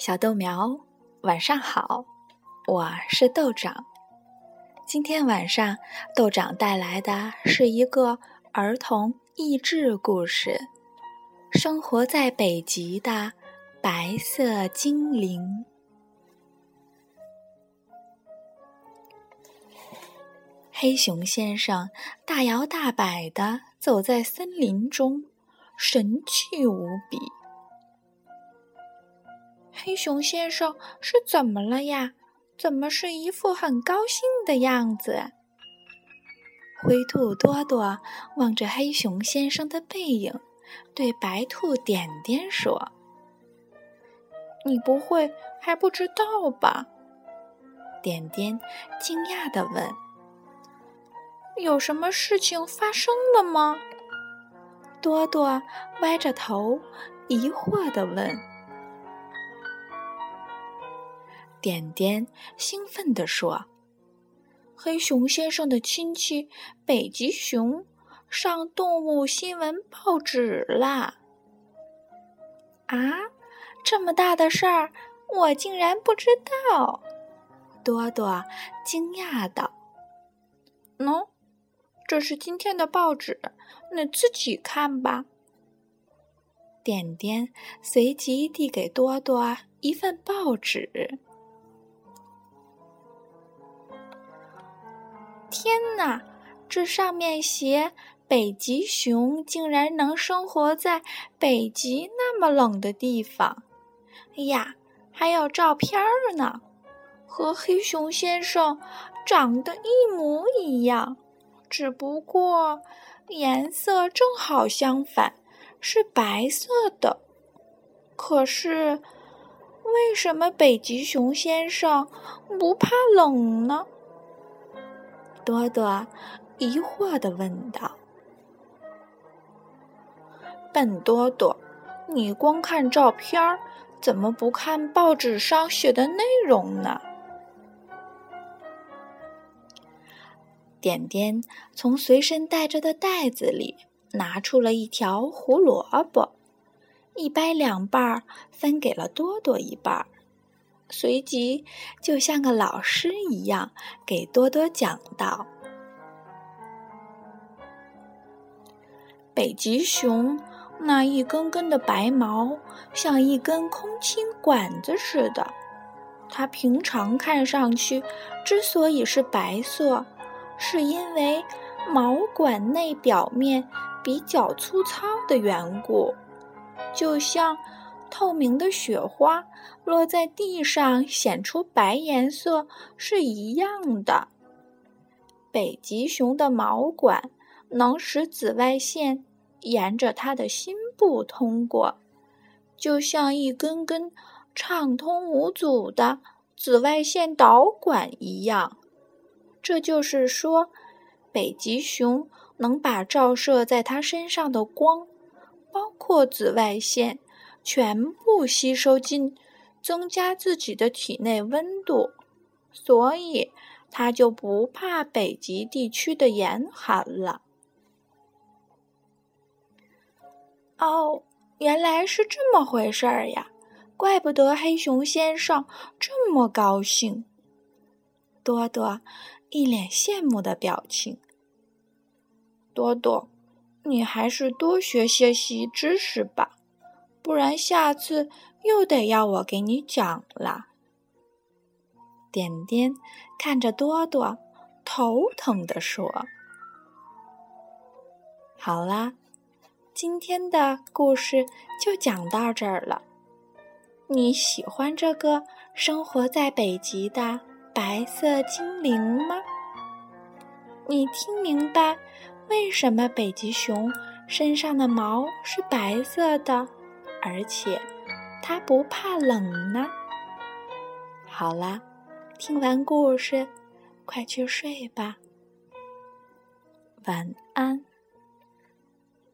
小豆苗，晚上好，我是豆长。今天晚上，豆长带来的是一个儿童益智故事——生活在北极的白色精灵。黑熊先生大摇大摆地走在森林中，神气无比。黑熊先生是怎么了呀？怎么是一副很高兴的样子？灰兔多多望着黑熊先生的背影，对白兔点点说：“你不会还不知道吧？”点点惊讶地问：“有什么事情发生了吗？”多多歪着头，疑惑地问。点点兴奋地说：“黑熊先生的亲戚北极熊上动物新闻报纸啦！”啊，这么大的事儿，我竟然不知道！多多惊讶道：“喏，这是今天的报纸，你自己看吧。”点点随即递给多多一份报纸。天哪！这上面写北极熊竟然能生活在北极那么冷的地方。哎呀，还有照片儿呢，和黑熊先生长得一模一样，只不过颜色正好相反，是白色的。可是，为什么北极熊先生不怕冷呢？多多疑惑地问道：“笨多多，你光看照片，怎么不看报纸上写的内容呢？”点点从随身带着的袋子里拿出了一条胡萝卜，一掰两半儿，分给了多多一半儿。随即，就像个老师一样给多多讲道：“北极熊那一根根的白毛，像一根空心管子似的。它平常看上去之所以是白色，是因为毛管内表面比较粗糙的缘故，就像……”透明的雪花落在地上，显出白颜色是一样的。北极熊的毛管能使紫外线沿着它的心部通过，就像一根根畅通无阻的紫外线导管一样。这就是说，北极熊能把照射在它身上的光，包括紫外线。全部吸收进，增加自己的体内温度，所以它就不怕北极地区的严寒了。哦，原来是这么回事儿呀！怪不得黑熊先生这么高兴。多多一脸羡慕的表情。多多，你还是多学些习知识吧。不然下次又得要我给你讲了。点点看着多多，头疼地说：“好啦，今天的故事就讲到这儿了。你喜欢这个生活在北极的白色精灵吗？你听明白为什么北极熊身上的毛是白色的？”而且，它不怕冷呢。好啦，听完故事，快去睡吧。晚安。